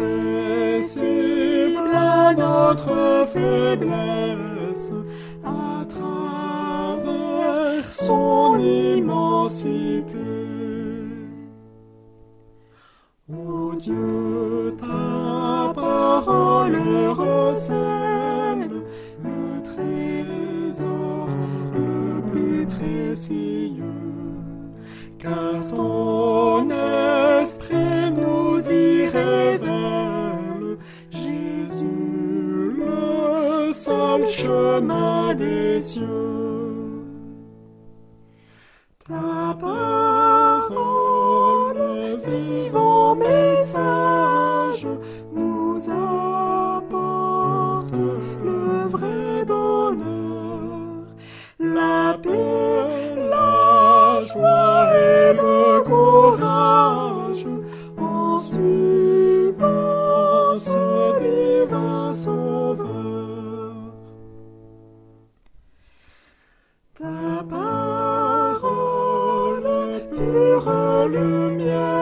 accessible à notre faiblesse, à travers son immensité. Ô Dieu, ta parole recèle le trésor le plus précieux, car ton le chemin des cieux. Ta parole, vivant message, nous apporte le vrai bonheur, la paix, Ta parole, pure lumière,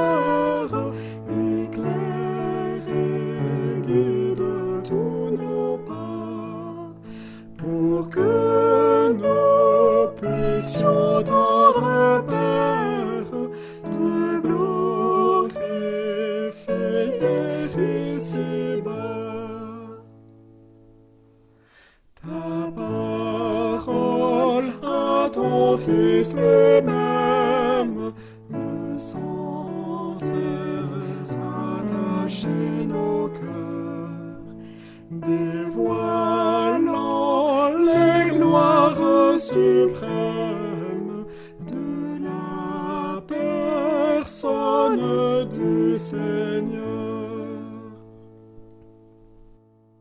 à ton Fils le même, veut sans cesse attacher nos cœurs, dévoilant les gloires suprêmes de la personne du Seigneur.